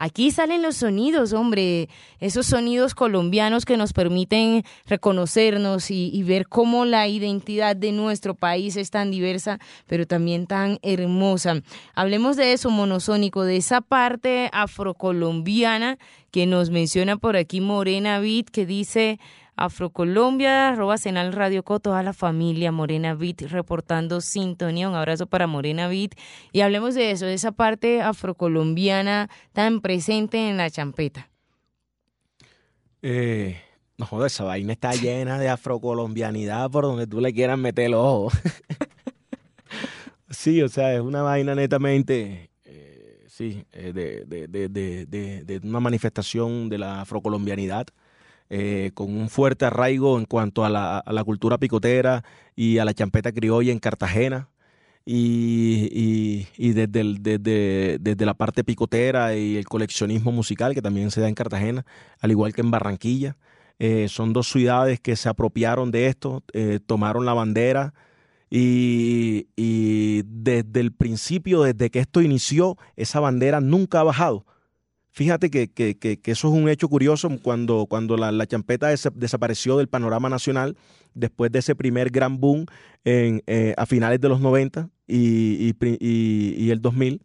aquí salen los sonidos, hombre, esos sonidos colombianos que nos permiten reconocernos y, ver cómo la identidad de nuestro país es tan diversa, pero también tan hermosa. Hablemos de eso, monosónico, de esa parte afrocolombiana que nos menciona por aquí Morena Vid, que dice Afrocolombia, arroba Senal Radio Co, toda la familia Morena Beat reportando sintonía. Un abrazo para Morena Beat. Y hablemos de eso, de esa parte afrocolombiana tan presente en la champeta. Eh, no joder, esa vaina está llena de afrocolombianidad por donde tú le quieras meter el ojo. sí, o sea, es una vaina netamente, eh, sí, eh, de, de, de, de, una manifestación de la afrocolombianidad. Eh, con un fuerte arraigo en cuanto a la, cultura picotera y a la champeta criolla en Cartagena. Y, y, desde, la parte picotera y el coleccionismo musical que también se da en Cartagena, al igual que en Barranquilla. Eh, son dos ciudades que se apropiaron de esto, eh, tomaron la bandera y desde el principio, desde que esto inició, esa bandera nunca ha bajado. Fíjate que, que, que, eso es un hecho curioso cuando, cuando la, la champeta desapareció del panorama nacional después de ese primer gran boom en, eh, a finales de los 90 y, y, y, el 2000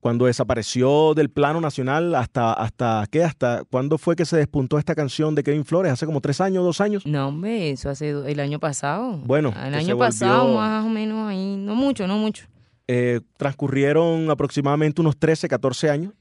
cuando desapareció del plano nacional hasta hasta qué hasta cuándo fue que se despuntó esta canción de Kevin Flores hace como tres años dos años. No hombre eso hace el año pasado. Bueno el año pasado más o menos ahí no mucho no mucho. Eh, transcurrieron aproximadamente unos 13 14 años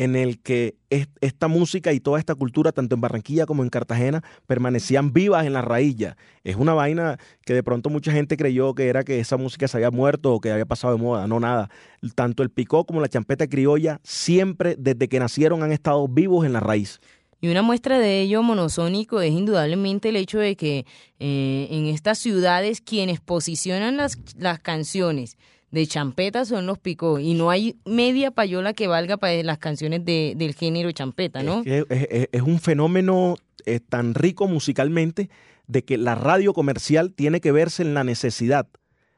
en el que esta música y toda esta cultura, tanto en Barranquilla como en Cartagena, permanecían vivas en la raíz Es una vaina que de pronto mucha gente creyó que era que esa música se había muerto o que había pasado de moda. No, nada. Tanto el picó como la champeta criolla, siempre desde que nacieron han estado vivos en la raíz. Y una muestra de ello monosónico es indudablemente el hecho de que eh, en estas ciudades quienes posicionan las canciones de champeta son los picó y no hay media payola que valga para las canciones de, del género champeta, ¿no? Es, un fenómeno eh, tan rico musicalmente de que la radio comercial tiene que verse en la necesidad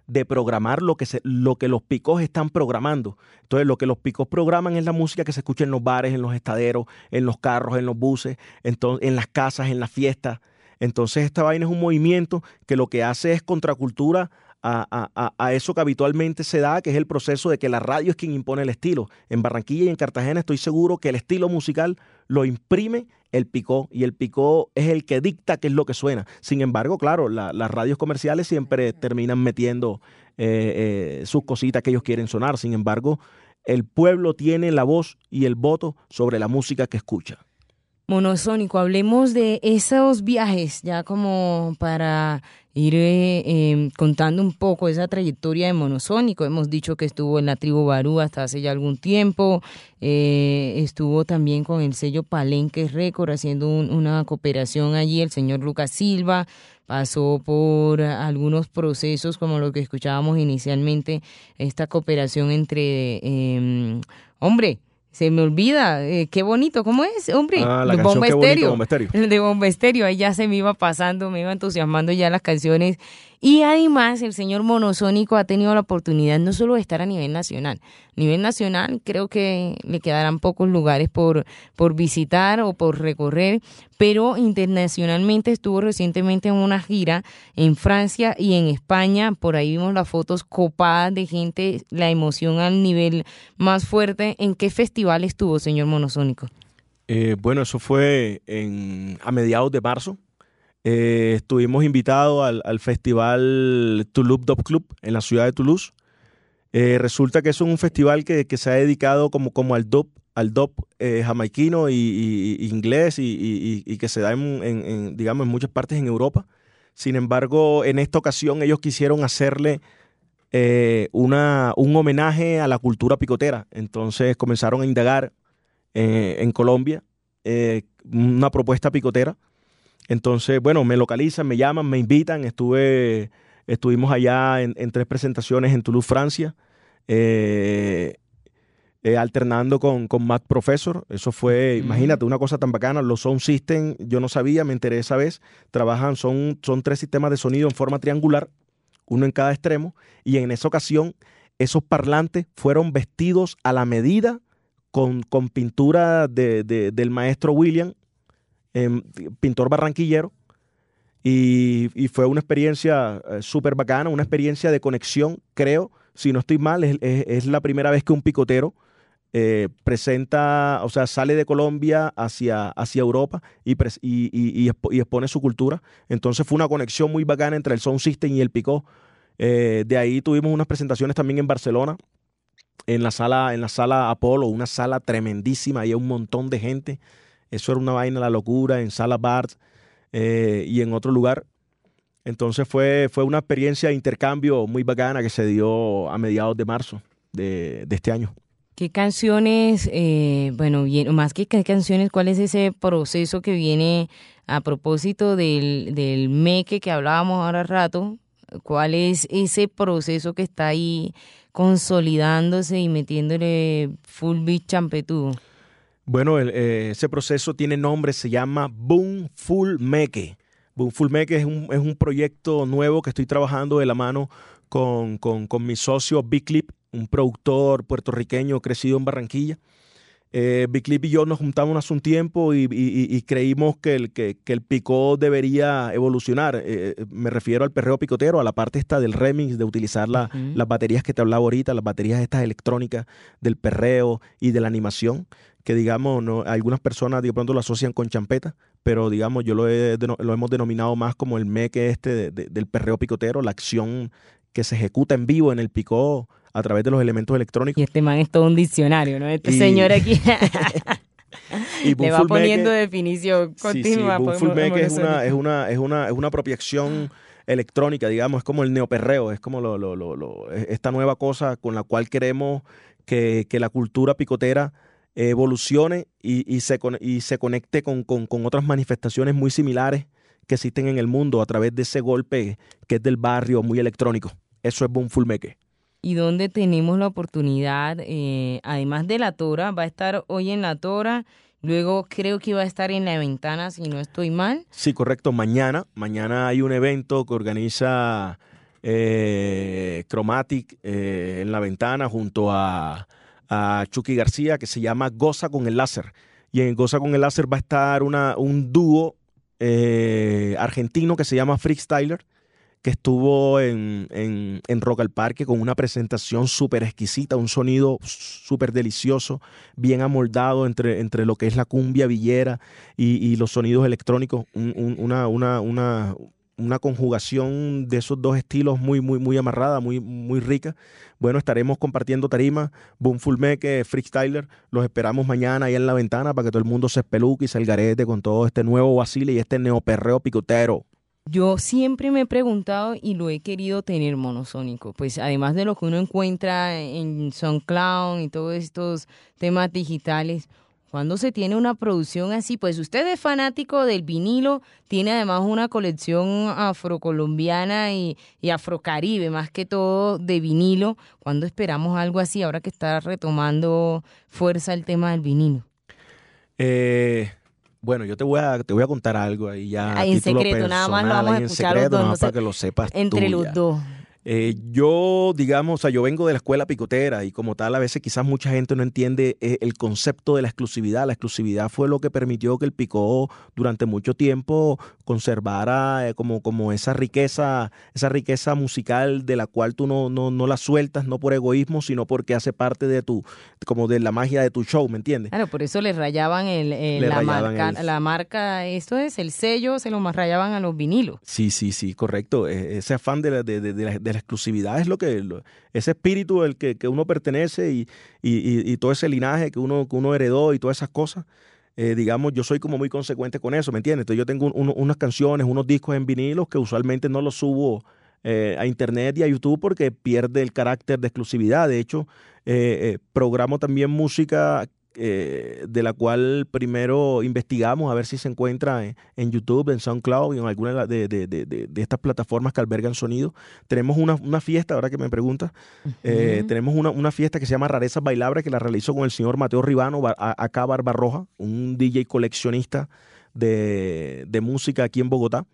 de programar lo que, se, lo que los picos están programando. Entonces, lo que los picos programan es la música que se escucha en los bares, en los estaderos, en los carros, en los buses, entonces, en las casas, en las fiestas. Entonces, esta vaina es un movimiento que lo que hace es contracultura a, eso que habitualmente se da, que es el proceso de que la radio es quien impone el estilo. En Barranquilla y en Cartagena estoy seguro que el estilo musical lo imprime el picó y el picó es el que dicta qué es lo que suena. Sin embargo, claro, las radios comerciales siempre terminan metiendo eh, eh, sus cositas que ellos quieren sonar. Sin embargo, el pueblo tiene la voz y el voto sobre la música que escucha. Monosónico, hablemos de esos viajes ya como para ir eh, em, contando un poco esa trayectoria de Monosónico. Hemos dicho que estuvo en la tribu Barú hasta hace ya algún tiempo, eh, estuvo también con el sello Palenque Record haciendo una cooperación allí, el señor Lucas Silva pasó por algunos procesos como lo que escuchábamos inicialmente, esta cooperación entre, eh, hombre, se me olvida, eh, qué bonito, ¿cómo es, hombre? Ah, la Bomba Estéreo. El de Bomba Estéreo, ahí ya se me iba pasando, me iba entusiasmando ya las canciones y además el señor Monosónico ha tenido la oportunidad no solo de estar a nivel nacional, a nivel nacional creo que le quedarán pocos lugares por, por visitar o por recorrer, pero internacionalmente estuvo recientemente en una gira en Francia y en España, por ahí vimos las fotos copadas de gente, la emoción al nivel más fuerte. ¿En qué festival estuvo, señor Monosónico? Eh, bueno, eso fue en, a mediados de marzo, eh, estuvimos invitados al, festival Toulouse Dop Club en la ciudad de Toulouse. Eh, resulta que es un festival que, se ha dedicado como, como al dop, al dop eh, jamaiquino y, inglés y, que se da en, digamos, en muchas partes en Europa. Sin embargo, en esta ocasión ellos quisieron hacerle una, un homenaje a la cultura picotera. Entonces comenzaron a indagar en Colombia una propuesta picotera entonces, bueno, me localizan, me llaman, me invitan. Estuve, estuvimos allá en, tres presentaciones en Toulouse, Francia, eh, eh, alternando con, con Matt Professor. Eso fue, imagínate, una cosa tan bacana. Los Sound System, yo no sabía, me enteré esa vez. Trabajan, son, son tres sistemas de sonido en forma triangular, uno en cada extremo. Y en esa ocasión, esos parlantes fueron vestidos a la medida con, con pintura de, del maestro William, em, pintor barranquillero. Y, fue una experiencia eh, súper bacana, una experiencia de conexión, creo, si no estoy mal, es, la primera vez que un picotero eh, presenta, o sea, sale de Colombia hacia, hacia Europa y, y, expone su cultura. Entonces fue una conexión muy bacana entre el Sound System y el Picó. Eh, de ahí tuvimos unas presentaciones también en Barcelona, en la sala, en la sala Apolo, una sala tremendísima, había un montón de gente. Eso era una vaina la locura, en sala Bart eh, y en otro lugar. Entonces fue, fue una experiencia de intercambio muy bacana que se dio a mediados de marzo de, este año. ¿Qué canciones, eh, bueno, más que qué canciones, cuál es ese proceso que viene a propósito del, del meque que hablábamos ahora rato? ¿Cuál es ese proceso que está ahí consolidándose y metiéndole full beat champetudo? Bueno, eh, ese proceso tiene nombre, se llama Boom Full Meque. Boom Full Meque es un, es un proyecto nuevo que estoy trabajando de la mano con, con mi socio Big Clip, un productor puertorriqueño crecido en Barranquilla. Eh, Big Clip y yo nos juntamos hace un tiempo y, creímos que el, que, el picó debería evolucionar. Eh, eh, me refiero al perreo picotero, a la parte esta del remix, de utilizar las baterías que te hablaba ahorita, las baterías estas electrónicas del perreo y de la animación, que digamos, no, algunas personas de pronto lo asocian con champeta, pero digamos, yo lo, lo hemos denominado más como el meque este del perreo picotero, la acción que se ejecuta en vivo en el picó a través de los elementos electrónicos. Y este man es todo un diccionario, ¿no? Este señor aquí le va poniendo definición continua. Sí, sí. es una, es, una, es, una, es una apropiación electrónica, digamos, es como el neoperreo, es como lo, lo, lo, esta nueva cosa con la cual queremos que, que la cultura picotera evolucione y, y, se, y se conecte con, con, con, otras manifestaciones muy similares que existen en el mundo a través de ese golpe que es del barrio muy electrónico. Eso es Full y donde tenemos la oportunidad, eh, además de la Tora, va a estar hoy en la Tora, luego creo que va a estar en la ventana, si no estoy mal. Sí, correcto, mañana, mañana hay un evento que organiza eh, Chromatic eh, en la ventana junto a, a Chucky García que se llama Goza con el láser. Y en Goza con el láser va a estar una, un dúo argentino que se llama Freestyler que estuvo en, en, Rock al Parque con una presentación súper exquisita, un sonido súper delicioso, bien amoldado entre, entre lo que es la cumbia villera y, los sonidos electrónicos, una, una, una, una conjugación de esos dos estilos muy, muy, muy amarrada, muy, muy rica. Bueno, estaremos compartiendo tarima, Boom Full Make, Freestyler. Los esperamos mañana ahí en la ventana para que todo el mundo se espeluque y se garete con todo este nuevo vacile y este neoperreo picotero. Yo siempre me he preguntado y lo he querido tener monosónico, pues además de lo que uno encuentra en SoundCloud y todos estos temas digitales, cuando se tiene una producción así, pues usted es fanático del vinilo, tiene además una colección afrocolombiana y, y afrocaribe, más que todo de vinilo. ¿Cuándo esperamos algo así ahora que está retomando fuerza el tema del vinilo? Eh, bueno, yo te voy a, te voy a contar algo ahí ya. en secreto, nada más lo vamos a escuchar los dos. para que lo sepas Entre los dos. Eh, yo, digamos, o sea, yo vengo de la escuela picotera y como tal, a veces quizás mucha gente no entiende eh, el concepto de la exclusividad. La exclusividad fue lo que permitió que el picó durante mucho tiempo conservara eh, como, como esa riqueza, esa riqueza musical de la cual tú no, no, no la sueltas, no por egoísmo, sino porque hace parte de tu, como de la magia de tu show, ¿me entiendes? Claro, por eso le rayaban el, la, marca, la marca, esto es el sello, se lo más rayaban a los vinilos. Sí, sí, sí, correcto. E, ese afán de la, de, de, de la exclusividad es lo que, ese espíritu al que, uno pertenece y, y, todo ese linaje que uno, que uno heredó y todas esas cosas. Eh, digamos, yo soy como muy consecuente con eso, ¿me entiendes? Entonces yo tengo unas canciones, unos discos en vinilos que usualmente no los subo eh, a internet y a YouTube porque pierde el carácter de exclusividad. De hecho, eh, programo también música eh, de la cual primero investigamos a ver si se encuentra en, YouTube, en SoundCloud y en alguna de, de, estas plataformas que albergan sonido. Tenemos una, fiesta, ahora que me preguntas, eh, tenemos una, fiesta que se llama Rarezas Bailables que la realizó con el señor Mateo Ribano, acá Barbarroja, un DJ coleccionista de, música aquí en Bogotá,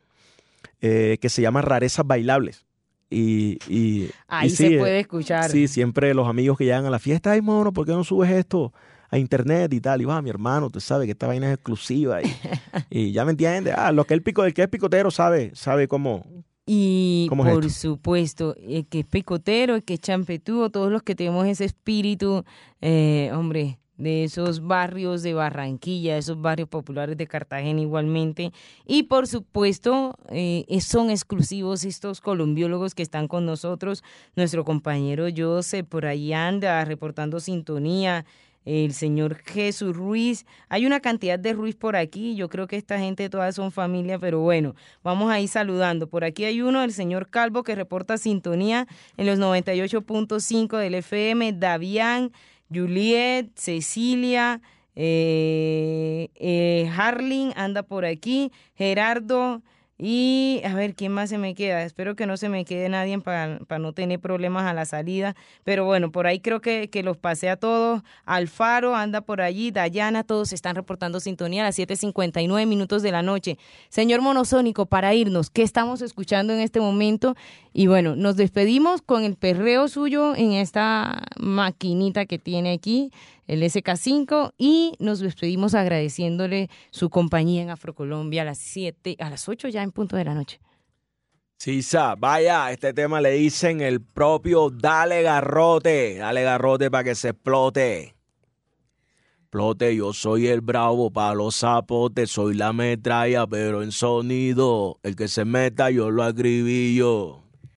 eh, que se llama Rarezas Bailables. Y, y, Ahí se puede escuchar. Sí, siempre los amigos que llegan a la fiesta, ay mono, ¿por qué no subes esto a internet y tal. Y va, mi hermano, usted sabe que esta vaina es exclusiva. Y, y ya me entiende. Ah, lo que el pico, el que es picotero sabe, sabe cómo. Y por supuesto, el que es picotero, el que es champetudo, todos los que tenemos ese espíritu, eh, hombre, de esos barrios de Barranquilla, esos barrios populares de Cartagena igualmente. Y por supuesto, eh, son exclusivos estos colombiólogos que están con nosotros. Nuestro compañero José por ahí anda reportando sintonía. El señor Jesús Ruiz. Hay una cantidad de Ruiz por aquí. Yo creo que esta gente todas son familia, pero bueno, vamos a ir saludando. Por aquí hay uno, el señor Calvo, que reporta sintonía en los 98.5 del FM. Davián. Juliet, Cecilia, eh, eh, Harling anda por aquí, Gerardo, y a ver, ¿quién más se me queda? Espero que no se me quede nadie para, no tener problemas a la salida. Pero bueno, por ahí creo que, que, los pasé a todos. Alfaro anda por allí, Dayana, todos están reportando sintonía a las 7.59 minutos de la noche. Señor Monosónico, para irnos, ¿qué estamos escuchando en este momento? Y bueno, nos despedimos con el perreo suyo en esta maquinita que tiene aquí el SK5 y nos despedimos agradeciéndole su compañía en Afrocolombia a las 7, a las 8 ya en punto de la noche. Sí, sa, vaya, este tema le dicen el propio dale garrote, dale garrote para que se explote. Explote, yo soy el bravo para los zapotes, soy la metralla, pero en sonido, el que se meta yo lo agribillo.